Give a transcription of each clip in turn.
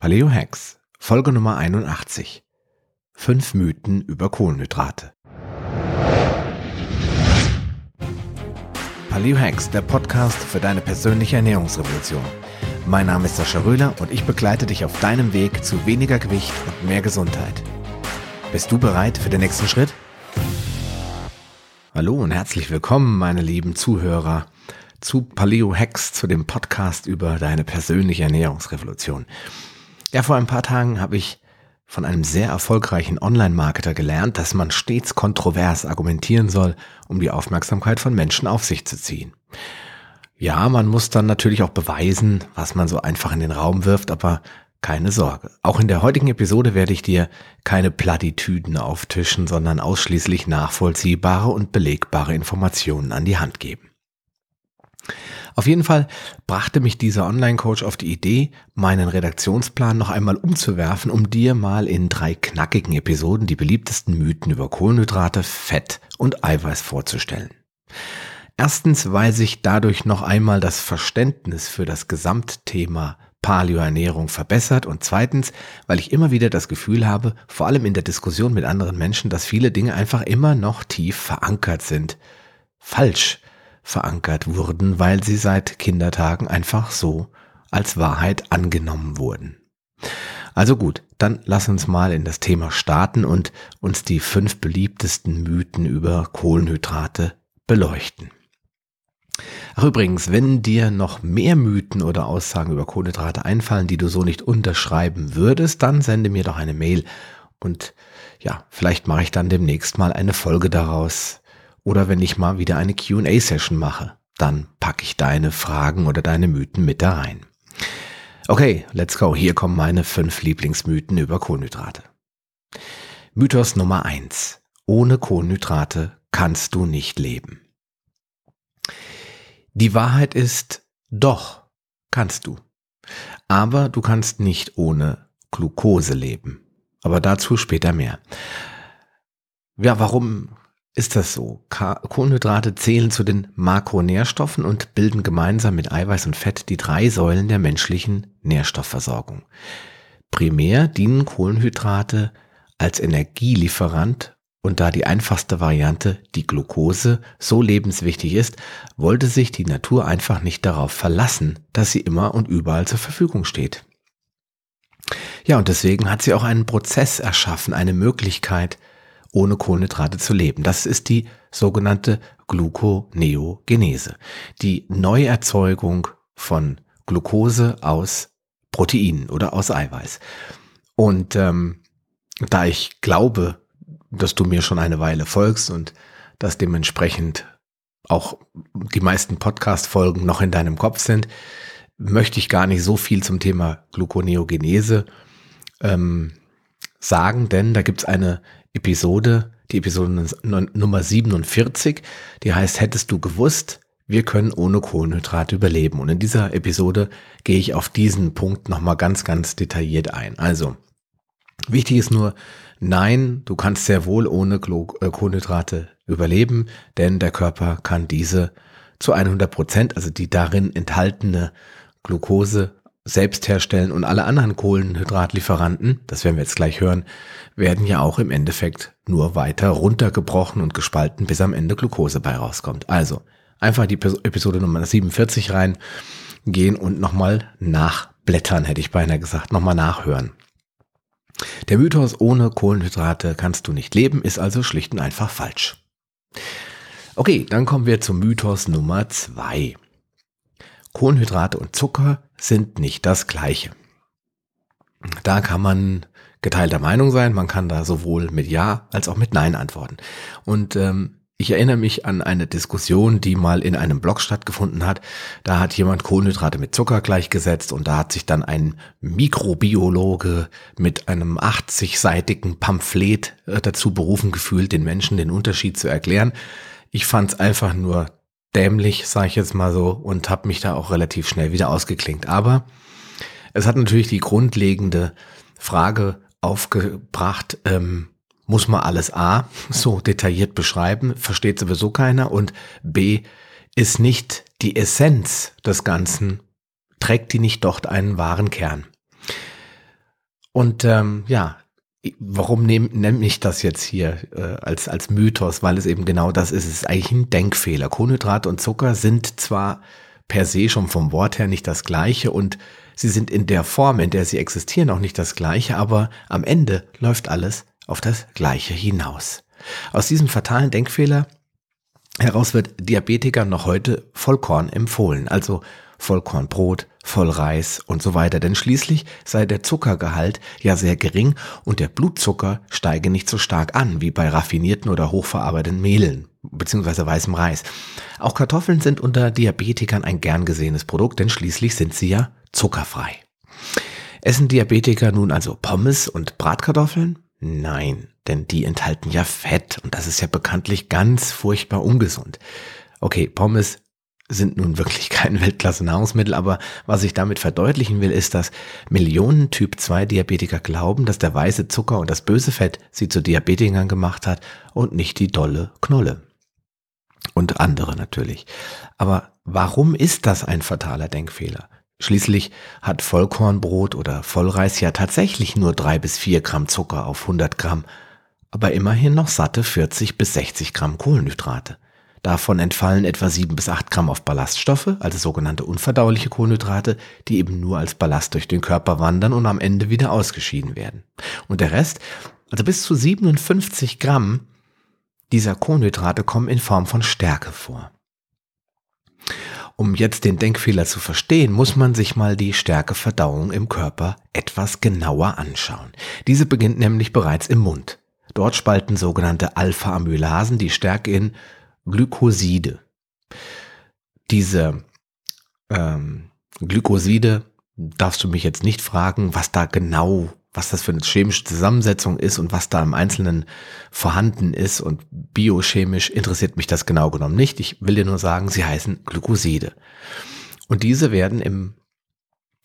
Paleo Hacks, Folge Nummer 81. Fünf Mythen über Kohlenhydrate. Paleo Hacks, der Podcast für deine persönliche Ernährungsrevolution. Mein Name ist Sascha Röhler und ich begleite dich auf deinem Weg zu weniger Gewicht und mehr Gesundheit. Bist du bereit für den nächsten Schritt? Hallo und herzlich willkommen, meine lieben Zuhörer, zu Paleo Hacks, zu dem Podcast über deine persönliche Ernährungsrevolution. Ja, vor ein paar Tagen habe ich von einem sehr erfolgreichen Online-Marketer gelernt, dass man stets kontrovers argumentieren soll, um die Aufmerksamkeit von Menschen auf sich zu ziehen. Ja, man muss dann natürlich auch beweisen, was man so einfach in den Raum wirft, aber keine Sorge. Auch in der heutigen Episode werde ich dir keine Plattitüden auftischen, sondern ausschließlich nachvollziehbare und belegbare Informationen an die Hand geben. Auf jeden Fall brachte mich dieser Online-Coach auf die Idee, meinen Redaktionsplan noch einmal umzuwerfen, um dir mal in drei knackigen Episoden die beliebtesten Mythen über Kohlenhydrate, Fett und Eiweiß vorzustellen. Erstens, weil sich dadurch noch einmal das Verständnis für das Gesamtthema Paleoernährung verbessert und zweitens, weil ich immer wieder das Gefühl habe, vor allem in der Diskussion mit anderen Menschen, dass viele Dinge einfach immer noch tief verankert sind. Falsch verankert wurden, weil sie seit Kindertagen einfach so als Wahrheit angenommen wurden. Also gut, dann lass uns mal in das Thema starten und uns die fünf beliebtesten Mythen über Kohlenhydrate beleuchten. Ach übrigens, wenn dir noch mehr Mythen oder Aussagen über Kohlenhydrate einfallen, die du so nicht unterschreiben würdest, dann sende mir doch eine Mail und ja, vielleicht mache ich dann demnächst mal eine Folge daraus, oder wenn ich mal wieder eine QA-Session mache, dann packe ich deine Fragen oder deine Mythen mit da rein. Okay, let's go. Hier kommen meine fünf Lieblingsmythen über Kohlenhydrate. Mythos Nummer eins: Ohne Kohlenhydrate kannst du nicht leben. Die Wahrheit ist, doch, kannst du. Aber du kannst nicht ohne Glucose leben. Aber dazu später mehr. Ja, warum ist das so. Kohlenhydrate zählen zu den Makronährstoffen und bilden gemeinsam mit Eiweiß und Fett die drei Säulen der menschlichen Nährstoffversorgung. Primär dienen Kohlenhydrate als Energielieferant und da die einfachste Variante, die Glucose, so lebenswichtig ist, wollte sich die Natur einfach nicht darauf verlassen, dass sie immer und überall zur Verfügung steht. Ja, und deswegen hat sie auch einen Prozess erschaffen, eine Möglichkeit, ohne Kohlenhydrate zu leben. Das ist die sogenannte Gluconeogenese, die Neuerzeugung von Glucose aus Proteinen oder aus Eiweiß. Und ähm, da ich glaube, dass du mir schon eine Weile folgst und dass dementsprechend auch die meisten Podcast-Folgen noch in deinem Kopf sind, möchte ich gar nicht so viel zum Thema Gluconeogenese ähm, sagen, denn da gibt's eine Episode, die Episode Nummer 47, die heißt Hättest du gewusst, wir können ohne Kohlenhydrate überleben. Und in dieser Episode gehe ich auf diesen Punkt nochmal ganz, ganz detailliert ein. Also, wichtig ist nur, nein, du kannst sehr wohl ohne äh, Kohlenhydrate überleben, denn der Körper kann diese zu 100 Prozent, also die darin enthaltene Glucose selbst herstellen und alle anderen Kohlenhydratlieferanten, das werden wir jetzt gleich hören, werden ja auch im Endeffekt nur weiter runtergebrochen und gespalten, bis am Ende Glucose bei rauskommt. Also einfach die Episode Nummer 47 rein gehen und nochmal nachblättern, hätte ich beinahe gesagt, nochmal nachhören. Der Mythos ohne Kohlenhydrate kannst du nicht leben, ist also schlicht und einfach falsch. Okay, dann kommen wir zum Mythos Nummer zwei. Kohlenhydrate und Zucker sind nicht das gleiche. Da kann man geteilter Meinung sein, man kann da sowohl mit Ja als auch mit Nein antworten. Und ähm, ich erinnere mich an eine Diskussion, die mal in einem Blog stattgefunden hat. Da hat jemand Kohlenhydrate mit Zucker gleichgesetzt und da hat sich dann ein Mikrobiologe mit einem 80-seitigen Pamphlet äh, dazu berufen gefühlt, den Menschen den Unterschied zu erklären. Ich fand es einfach nur dämlich, sage ich jetzt mal so, und habe mich da auch relativ schnell wieder ausgeklinkt. Aber es hat natürlich die grundlegende Frage aufgebracht, ähm, muss man alles A so detailliert beschreiben, versteht sowieso keiner, und B ist nicht die Essenz des Ganzen, trägt die nicht dort einen wahren Kern. Und ähm, ja, warum nehm ich das jetzt hier äh, als, als Mythos? Weil es eben genau das ist. Es ist eigentlich ein Denkfehler. Kohlenhydrate und Zucker sind zwar per se schon vom Wort her nicht das gleiche und sie sind in der Form, in der sie existieren, auch nicht das gleiche, aber am Ende läuft alles auf das gleiche hinaus. Aus diesem fatalen Denkfehler heraus wird Diabetikern noch heute Vollkorn empfohlen, also Vollkornbrot, Vollreis und so weiter, denn schließlich sei der Zuckergehalt ja sehr gering und der Blutzucker steige nicht so stark an wie bei raffinierten oder hochverarbeiteten Mehlen bzw. weißem Reis. Auch Kartoffeln sind unter Diabetikern ein gern gesehenes Produkt, denn schließlich sind sie ja zuckerfrei. Essen Diabetiker nun also Pommes und Bratkartoffeln? Nein, denn die enthalten ja Fett und das ist ja bekanntlich ganz furchtbar ungesund. Okay, Pommes sind nun wirklich kein Weltklasse-Nahrungsmittel, aber was ich damit verdeutlichen will, ist, dass Millionen Typ-2-Diabetiker glauben, dass der weiße Zucker und das böse Fett sie zu Diabetikern gemacht hat und nicht die dolle Knolle. Und andere natürlich. Aber warum ist das ein fataler Denkfehler? Schließlich hat Vollkornbrot oder Vollreis ja tatsächlich nur drei bis vier Gramm Zucker auf 100 Gramm, aber immerhin noch satte 40 bis 60 Gramm Kohlenhydrate. Davon entfallen etwa 7 bis 8 Gramm auf Ballaststoffe, also sogenannte unverdauliche Kohlenhydrate, die eben nur als Ballast durch den Körper wandern und am Ende wieder ausgeschieden werden. Und der Rest, also bis zu 57 Gramm dieser Kohlenhydrate kommen in Form von Stärke vor. Um jetzt den Denkfehler zu verstehen, muss man sich mal die Stärkeverdauung im Körper etwas genauer anschauen. Diese beginnt nämlich bereits im Mund. Dort spalten sogenannte Alpha-Amylasen die Stärke in Glykoside. Diese ähm, Glykoside darfst du mich jetzt nicht fragen, was da genau, was das für eine chemische Zusammensetzung ist und was da im Einzelnen vorhanden ist und biochemisch interessiert mich das genau genommen nicht. Ich will dir nur sagen, sie heißen Glykoside. Und diese werden im,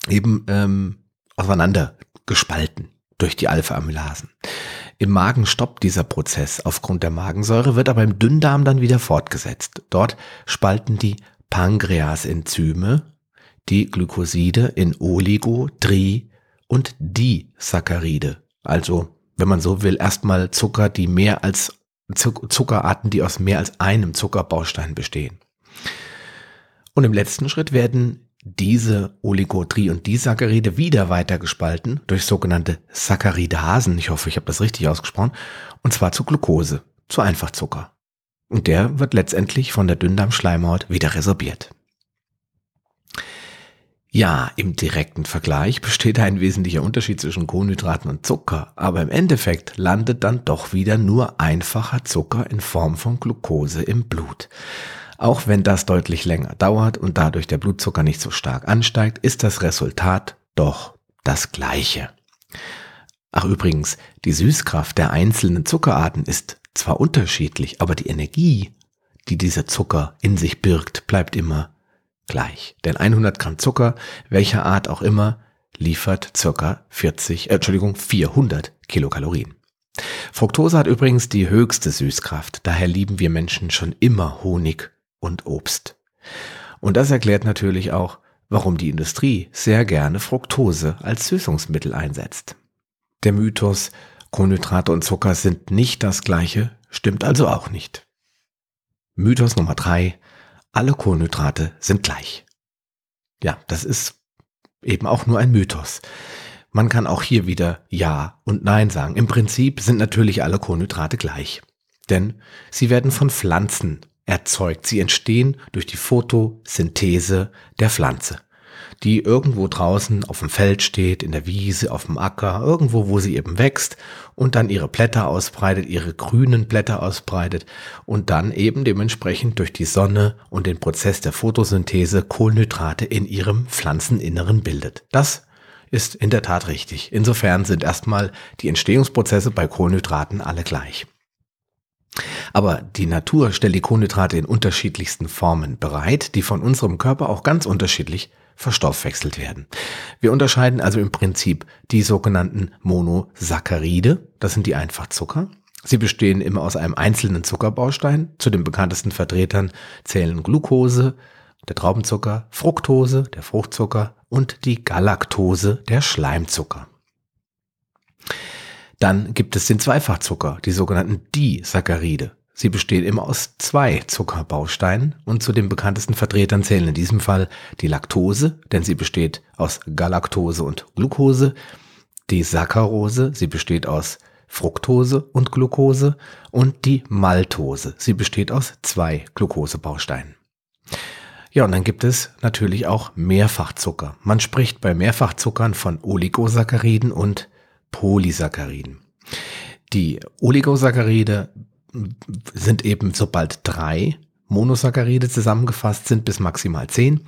eben ähm, auseinander gespalten durch die Alpha-Amylasen. Im Magen stoppt dieser Prozess aufgrund der Magensäure, wird aber im Dünndarm dann wieder fortgesetzt. Dort spalten die Pankreasenzyme die Glykoside in Oligo, Tri und Disaccharide. Also, wenn man so will, erstmal Zucker, die mehr als Zuckerarten, die aus mehr als einem Zuckerbaustein bestehen. Und im letzten Schritt werden diese Oligotri- und Disaccharide wieder weiter gespalten durch sogenannte Saccaridasen, ich hoffe, ich habe das richtig ausgesprochen, und zwar zu Glucose, zu Einfachzucker. Und der wird letztendlich von der Dünndarmschleimhaut wieder resorbiert. Ja, im direkten Vergleich besteht ein wesentlicher Unterschied zwischen Kohlenhydraten und Zucker, aber im Endeffekt landet dann doch wieder nur einfacher Zucker in Form von Glucose im Blut. Auch wenn das deutlich länger dauert und dadurch der Blutzucker nicht so stark ansteigt, ist das Resultat doch das gleiche. Ach übrigens, die Süßkraft der einzelnen Zuckerarten ist zwar unterschiedlich, aber die Energie, die dieser Zucker in sich birgt, bleibt immer gleich. Denn 100 Gramm Zucker, welcher Art auch immer, liefert circa 40, äh, Entschuldigung, 400 Kilokalorien. Fructose hat übrigens die höchste Süßkraft, daher lieben wir Menschen schon immer Honig und Obst. Und das erklärt natürlich auch, warum die Industrie sehr gerne Fructose als Süßungsmittel einsetzt. Der Mythos, Kohlenhydrate und Zucker sind nicht das gleiche, stimmt also auch nicht. Mythos Nummer drei: Alle Kohlenhydrate sind gleich. Ja, das ist eben auch nur ein Mythos. Man kann auch hier wieder Ja und Nein sagen. Im Prinzip sind natürlich alle Kohlenhydrate gleich. Denn sie werden von Pflanzen erzeugt. Sie entstehen durch die Photosynthese der Pflanze, die irgendwo draußen auf dem Feld steht, in der Wiese, auf dem Acker, irgendwo, wo sie eben wächst und dann ihre Blätter ausbreitet, ihre grünen Blätter ausbreitet und dann eben dementsprechend durch die Sonne und den Prozess der Photosynthese Kohlenhydrate in ihrem Pflanzeninneren bildet. Das ist in der Tat richtig. Insofern sind erstmal die Entstehungsprozesse bei Kohlenhydraten alle gleich. Aber die Natur stellt die Kohlenhydrate in unterschiedlichsten Formen bereit, die von unserem Körper auch ganz unterschiedlich verstoffwechselt werden. Wir unterscheiden also im Prinzip die sogenannten Monosaccharide, das sind die Einfachzucker. Sie bestehen immer aus einem einzelnen Zuckerbaustein. Zu den bekanntesten Vertretern zählen Glucose, der Traubenzucker, Fructose, der Fruchtzucker und die Galaktose, der Schleimzucker. Dann gibt es den Zweifachzucker, die sogenannten Disaccharide. Sie besteht immer aus zwei Zuckerbausteinen und zu den bekanntesten Vertretern zählen in diesem Fall die Laktose, denn sie besteht aus Galaktose und Glucose, die Saccharose, sie besteht aus Fructose und Glucose und die Maltose, sie besteht aus zwei Glucosebausteinen. Ja, und dann gibt es natürlich auch Mehrfachzucker. Man spricht bei Mehrfachzuckern von Oligosacchariden und Polysacchariden. Die Oligosaccharide sind eben sobald drei Monosaccharide zusammengefasst sind bis maximal zehn.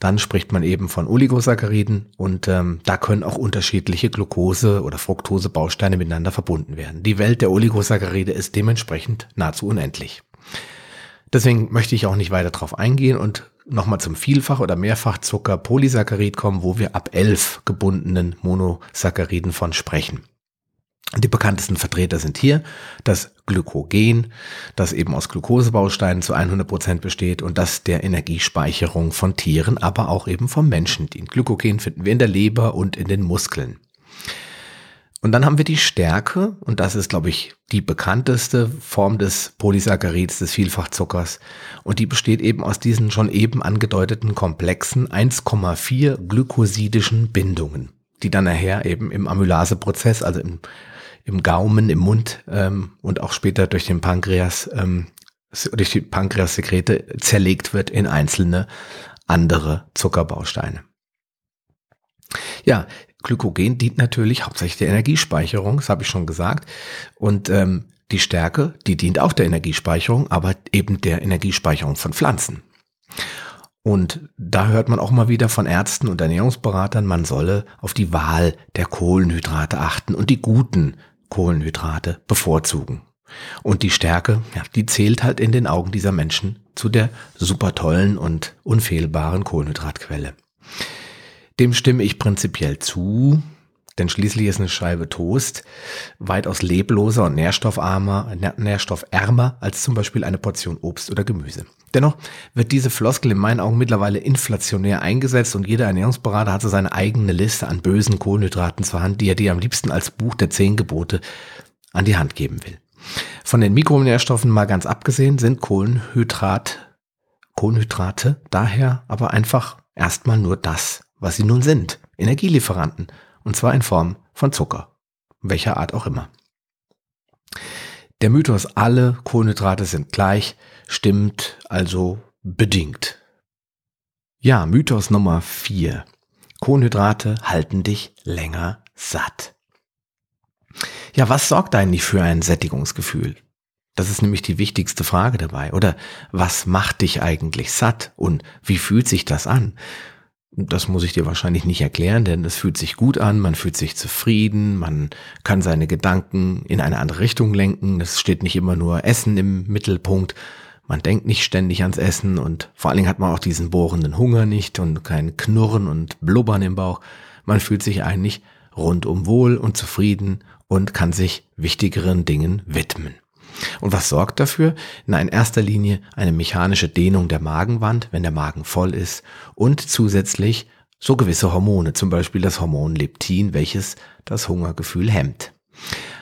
Dann spricht man eben von Oligosacchariden und ähm, da können auch unterschiedliche Glucose- oder Fructose-Bausteine miteinander verbunden werden. Die Welt der Oligosaccharide ist dementsprechend nahezu unendlich. Deswegen möchte ich auch nicht weiter drauf eingehen und nochmal zum Vielfach- oder Mehrfachzucker Polysaccharid kommen, wo wir ab elf gebundenen Monosacchariden von sprechen. Die bekanntesten Vertreter sind hier das Glykogen, das eben aus Glukosebausteinen zu 100 Prozent besteht und das der Energiespeicherung von Tieren, aber auch eben vom Menschen dient. Glykogen finden wir in der Leber und in den Muskeln. Und dann haben wir die Stärke, und das ist, glaube ich, die bekannteste Form des Polysaccarids, des Vielfachzuckers. Und die besteht eben aus diesen schon eben angedeuteten komplexen 1,4 glykosidischen Bindungen, die dann nachher eben im Amylaseprozess, also im, im Gaumen, im Mund ähm, und auch später durch den Pankreas, ähm, durch die Pankreassekrete zerlegt wird in einzelne andere Zuckerbausteine. Ja, Glykogen dient natürlich hauptsächlich der Energiespeicherung, das habe ich schon gesagt. Und ähm, die Stärke, die dient auch der Energiespeicherung, aber eben der Energiespeicherung von Pflanzen. Und da hört man auch mal wieder von Ärzten und Ernährungsberatern, man solle auf die Wahl der Kohlenhydrate achten und die guten Kohlenhydrate bevorzugen. Und die Stärke, ja, die zählt halt in den Augen dieser Menschen zu der super tollen und unfehlbaren Kohlenhydratquelle. Dem stimme ich prinzipiell zu, denn schließlich ist eine Scheibe Toast weitaus lebloser und nährstoffarmer, nährstoffärmer als zum Beispiel eine Portion Obst oder Gemüse. Dennoch wird diese Floskel in meinen Augen mittlerweile inflationär eingesetzt und jeder Ernährungsberater hat so seine eigene Liste an bösen Kohlenhydraten zur Hand, die er dir am liebsten als Buch der zehn Gebote an die Hand geben will. Von den Mikronährstoffen mal ganz abgesehen sind Kohlenhydrat, Kohlenhydrate daher aber einfach erstmal nur das, was sie nun sind, Energielieferanten, und zwar in Form von Zucker, welcher Art auch immer. Der Mythos, alle Kohlenhydrate sind gleich, stimmt also bedingt. Ja, Mythos Nummer vier: Kohlenhydrate halten dich länger satt. Ja, was sorgt eigentlich für ein Sättigungsgefühl? Das ist nämlich die wichtigste Frage dabei. Oder was macht dich eigentlich satt und wie fühlt sich das an? Das muss ich dir wahrscheinlich nicht erklären, denn es fühlt sich gut an, man fühlt sich zufrieden, man kann seine Gedanken in eine andere Richtung lenken. Es steht nicht immer nur Essen im Mittelpunkt. Man denkt nicht ständig ans Essen und vor allen Dingen hat man auch diesen bohrenden Hunger nicht und kein Knurren und Blubbern im Bauch. Man fühlt sich eigentlich rundum wohl und zufrieden und kann sich wichtigeren Dingen widmen. Und was sorgt dafür? Na, in erster Linie eine mechanische Dehnung der Magenwand, wenn der Magen voll ist und zusätzlich so gewisse Hormone, zum Beispiel das Hormon Leptin, welches das Hungergefühl hemmt.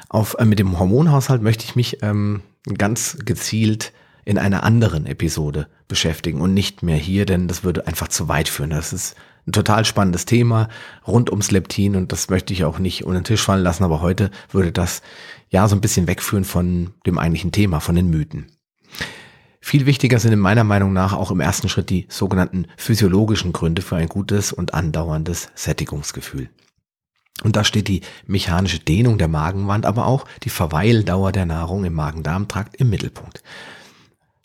Auf, äh, mit dem Hormonhaushalt möchte ich mich ähm, ganz gezielt in einer anderen Episode beschäftigen und nicht mehr hier, denn das würde einfach zu weit führen. Das ist ein total spannendes Thema rund ums Leptin und das möchte ich auch nicht unter den Tisch fallen lassen, aber heute würde das ja so ein bisschen wegführen von dem eigentlichen Thema, von den Mythen. Viel wichtiger sind in meiner Meinung nach auch im ersten Schritt die sogenannten physiologischen Gründe für ein gutes und andauerndes Sättigungsgefühl. Und da steht die mechanische Dehnung der Magenwand, aber auch die Verweildauer der Nahrung im Magen-Darm-Trakt im Mittelpunkt.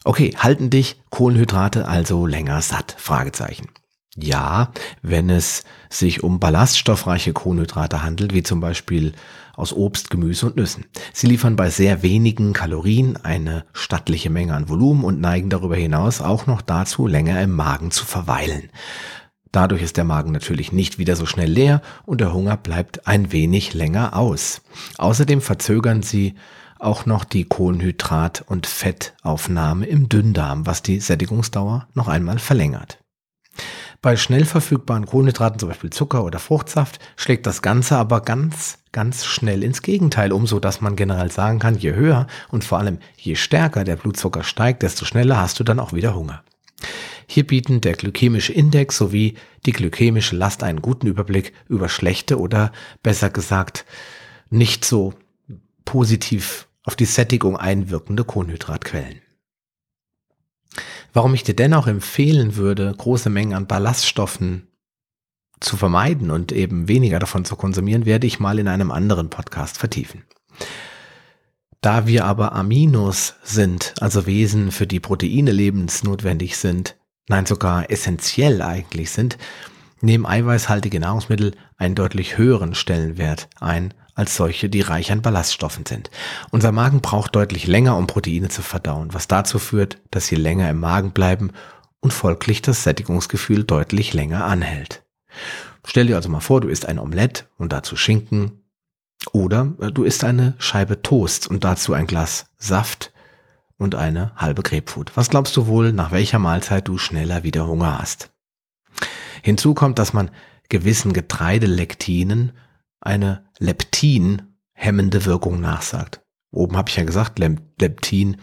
Okay, halten dich Kohlenhydrate also länger satt? Fragezeichen. Ja, wenn es sich um ballaststoffreiche Kohlenhydrate handelt, wie zum Beispiel aus Obst, Gemüse und Nüssen. Sie liefern bei sehr wenigen Kalorien eine stattliche Menge an Volumen und neigen darüber hinaus auch noch dazu, länger im Magen zu verweilen. Dadurch ist der Magen natürlich nicht wieder so schnell leer und der Hunger bleibt ein wenig länger aus. Außerdem verzögern sie auch noch die Kohlenhydrat- und Fettaufnahme im Dünndarm, was die Sättigungsdauer noch einmal verlängert. Bei schnell verfügbaren Kohlenhydraten, zum Beispiel Zucker oder Fruchtsaft, schlägt das Ganze aber ganz, ganz schnell ins Gegenteil um, so dass man generell sagen kann, je höher und vor allem je stärker der Blutzucker steigt, desto schneller hast du dann auch wieder Hunger. Hier bieten der glykämische Index sowie die glykämische Last einen guten Überblick über schlechte oder besser gesagt nicht so positiv auf die Sättigung einwirkende Kohlenhydratquellen. Warum ich dir dennoch empfehlen würde, große Mengen an Ballaststoffen zu vermeiden und eben weniger davon zu konsumieren, werde ich mal in einem anderen Podcast vertiefen. Da wir aber Aminos sind, also Wesen, für die Proteine lebensnotwendig sind, nein sogar essentiell eigentlich sind, nehmen eiweißhaltige Nahrungsmittel einen deutlich höheren Stellenwert ein als solche, die reich an Ballaststoffen sind. Unser Magen braucht deutlich länger, um Proteine zu verdauen, was dazu führt, dass sie länger im Magen bleiben und folglich das Sättigungsgefühl deutlich länger anhält. Stell dir also mal vor, du isst ein Omelett und dazu Schinken oder äh, du isst eine Scheibe Toast und dazu ein Glas Saft und eine halbe Grapefruit. Was glaubst du wohl, nach welcher Mahlzeit du schneller wieder Hunger hast? Hinzu kommt, dass man gewissen Getreidelektinen eine Leptin hemmende Wirkung nachsagt. Oben habe ich ja gesagt, Leptin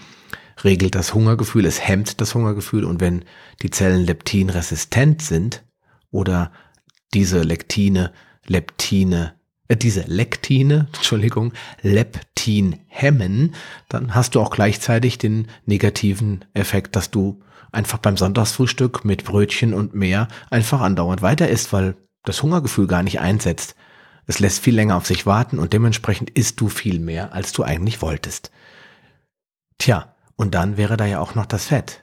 regelt das Hungergefühl, es hemmt das Hungergefühl und wenn die Zellen leptinresistent sind oder diese Lektine, Leptine, äh, diese Lektine, Entschuldigung, Leptin hemmen, dann hast du auch gleichzeitig den negativen Effekt, dass du einfach beim Sonntagsfrühstück mit Brötchen und mehr einfach andauernd weiter isst, weil das Hungergefühl gar nicht einsetzt. Es lässt viel länger auf sich warten und dementsprechend isst du viel mehr, als du eigentlich wolltest. Tja, und dann wäre da ja auch noch das Fett.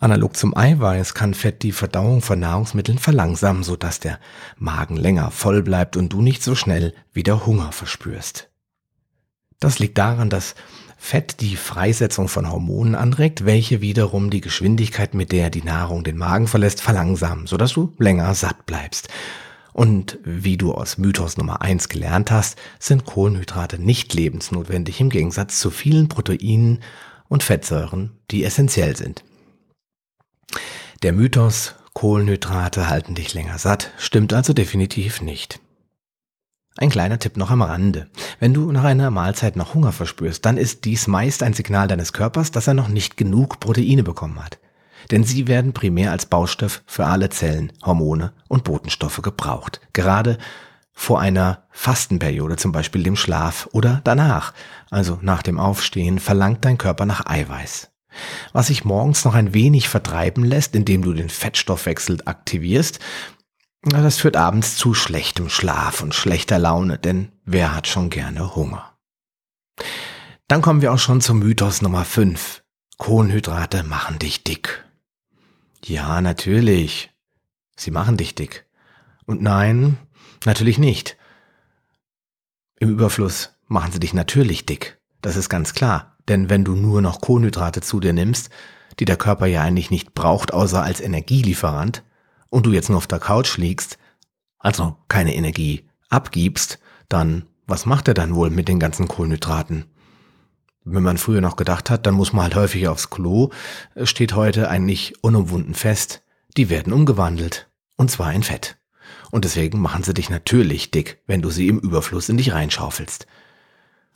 Analog zum Eiweiß kann Fett die Verdauung von Nahrungsmitteln verlangsamen, sodass der Magen länger voll bleibt und du nicht so schnell wieder Hunger verspürst. Das liegt daran, dass Fett die Freisetzung von Hormonen anregt, welche wiederum die Geschwindigkeit, mit der die Nahrung den Magen verlässt, verlangsamen, sodass du länger satt bleibst. Und wie du aus Mythos Nummer eins gelernt hast, sind Kohlenhydrate nicht lebensnotwendig im Gegensatz zu vielen Proteinen und Fettsäuren, die essentiell sind. Der Mythos, Kohlenhydrate halten dich länger satt, stimmt also definitiv nicht. Ein kleiner Tipp noch am Rande. Wenn du nach einer Mahlzeit noch Hunger verspürst, dann ist dies meist ein Signal deines Körpers, dass er noch nicht genug Proteine bekommen hat denn sie werden primär als Baustoff für alle Zellen, Hormone und Botenstoffe gebraucht. Gerade vor einer Fastenperiode, zum Beispiel dem Schlaf oder danach, also nach dem Aufstehen, verlangt dein Körper nach Eiweiß. Was sich morgens noch ein wenig vertreiben lässt, indem du den Fettstoffwechsel aktivierst, das führt abends zu schlechtem Schlaf und schlechter Laune, denn wer hat schon gerne Hunger? Dann kommen wir auch schon zum Mythos Nummer 5. Kohlenhydrate machen dich dick. Ja, natürlich. Sie machen dich dick. Und nein, natürlich nicht. Im Überfluss machen sie dich natürlich dick. Das ist ganz klar. Denn wenn du nur noch Kohlenhydrate zu dir nimmst, die der Körper ja eigentlich nicht braucht, außer als Energielieferant, und du jetzt nur auf der Couch liegst, also keine Energie abgibst, dann was macht er dann wohl mit den ganzen Kohlenhydraten? Wenn man früher noch gedacht hat, dann muss man halt häufig aufs Klo, steht heute eigentlich unumwunden fest, die werden umgewandelt. Und zwar in Fett. Und deswegen machen sie dich natürlich dick, wenn du sie im Überfluss in dich reinschaufelst.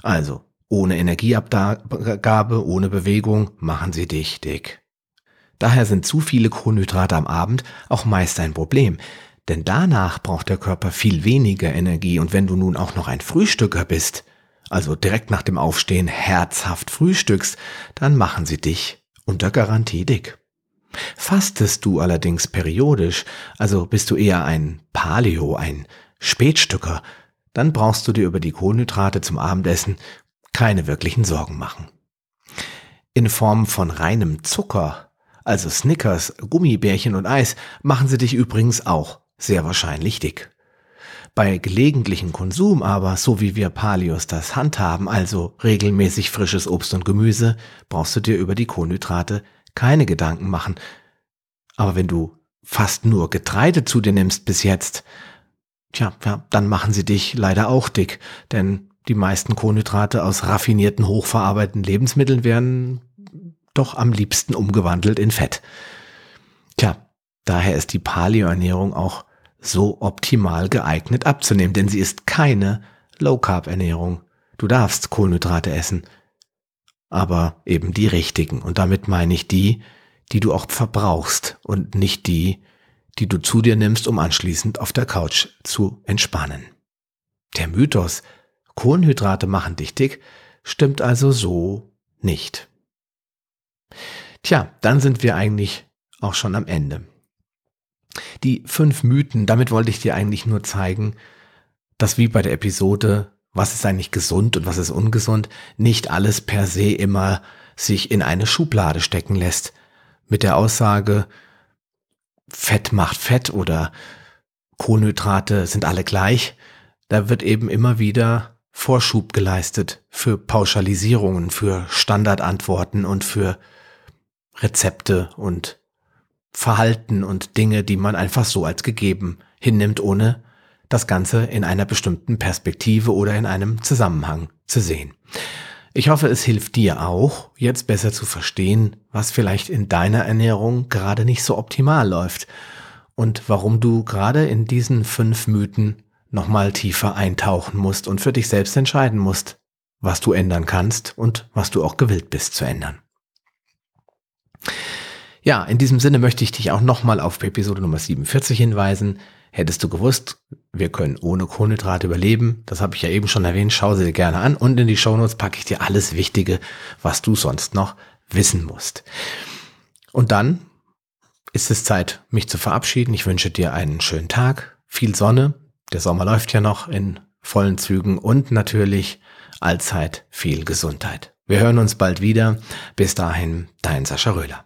Also, ohne Energieabgabe, ohne Bewegung machen sie dich dick. Daher sind zu viele Kohlenhydrate am Abend auch meist ein Problem, denn danach braucht der Körper viel weniger Energie und wenn du nun auch noch ein Frühstücker bist, also direkt nach dem Aufstehen herzhaft frühstückst, dann machen sie dich unter Garantie dick. Fastest du allerdings periodisch, also bist du eher ein Paleo, ein Spätstücker, dann brauchst du dir über die Kohlenhydrate zum Abendessen keine wirklichen Sorgen machen. In Form von reinem Zucker, also Snickers, Gummibärchen und Eis, machen sie dich übrigens auch sehr wahrscheinlich dick. Bei gelegentlichem Konsum aber, so wie wir Palios das handhaben, also regelmäßig frisches Obst und Gemüse, brauchst du dir über die Kohlenhydrate keine Gedanken machen. Aber wenn du fast nur Getreide zu dir nimmst bis jetzt, tja, ja, dann machen sie dich leider auch dick, denn die meisten Kohlenhydrate aus raffinierten, hochverarbeiteten Lebensmitteln werden doch am liebsten umgewandelt in Fett. Tja, Daher ist die Paleo-Ernährung auch so optimal geeignet abzunehmen, denn sie ist keine Low-Carb-Ernährung. Du darfst Kohlenhydrate essen, aber eben die richtigen. Und damit meine ich die, die du auch verbrauchst und nicht die, die du zu dir nimmst, um anschließend auf der Couch zu entspannen. Der Mythos, Kohlenhydrate machen dich dick, stimmt also so nicht. Tja, dann sind wir eigentlich auch schon am Ende. Die fünf Mythen, damit wollte ich dir eigentlich nur zeigen, dass wie bei der Episode, was ist eigentlich gesund und was ist ungesund, nicht alles per se immer sich in eine Schublade stecken lässt. Mit der Aussage, Fett macht Fett oder Kohlenhydrate sind alle gleich. Da wird eben immer wieder Vorschub geleistet für Pauschalisierungen, für Standardantworten und für Rezepte und Verhalten und Dinge, die man einfach so als gegeben hinnimmt, ohne das Ganze in einer bestimmten Perspektive oder in einem Zusammenhang zu sehen. Ich hoffe, es hilft dir auch, jetzt besser zu verstehen, was vielleicht in deiner Ernährung gerade nicht so optimal läuft und warum du gerade in diesen fünf Mythen nochmal tiefer eintauchen musst und für dich selbst entscheiden musst, was du ändern kannst und was du auch gewillt bist zu ändern. Ja, in diesem Sinne möchte ich dich auch nochmal auf Episode Nummer 47 hinweisen. Hättest du gewusst, wir können ohne Kohlenhydrate überleben. Das habe ich ja eben schon erwähnt. Schau sie dir gerne an. Und in die Shownotes packe ich dir alles Wichtige, was du sonst noch wissen musst. Und dann ist es Zeit, mich zu verabschieden. Ich wünsche dir einen schönen Tag, viel Sonne. Der Sommer läuft ja noch in vollen Zügen und natürlich allzeit viel Gesundheit. Wir hören uns bald wieder. Bis dahin, dein Sascha Röhler.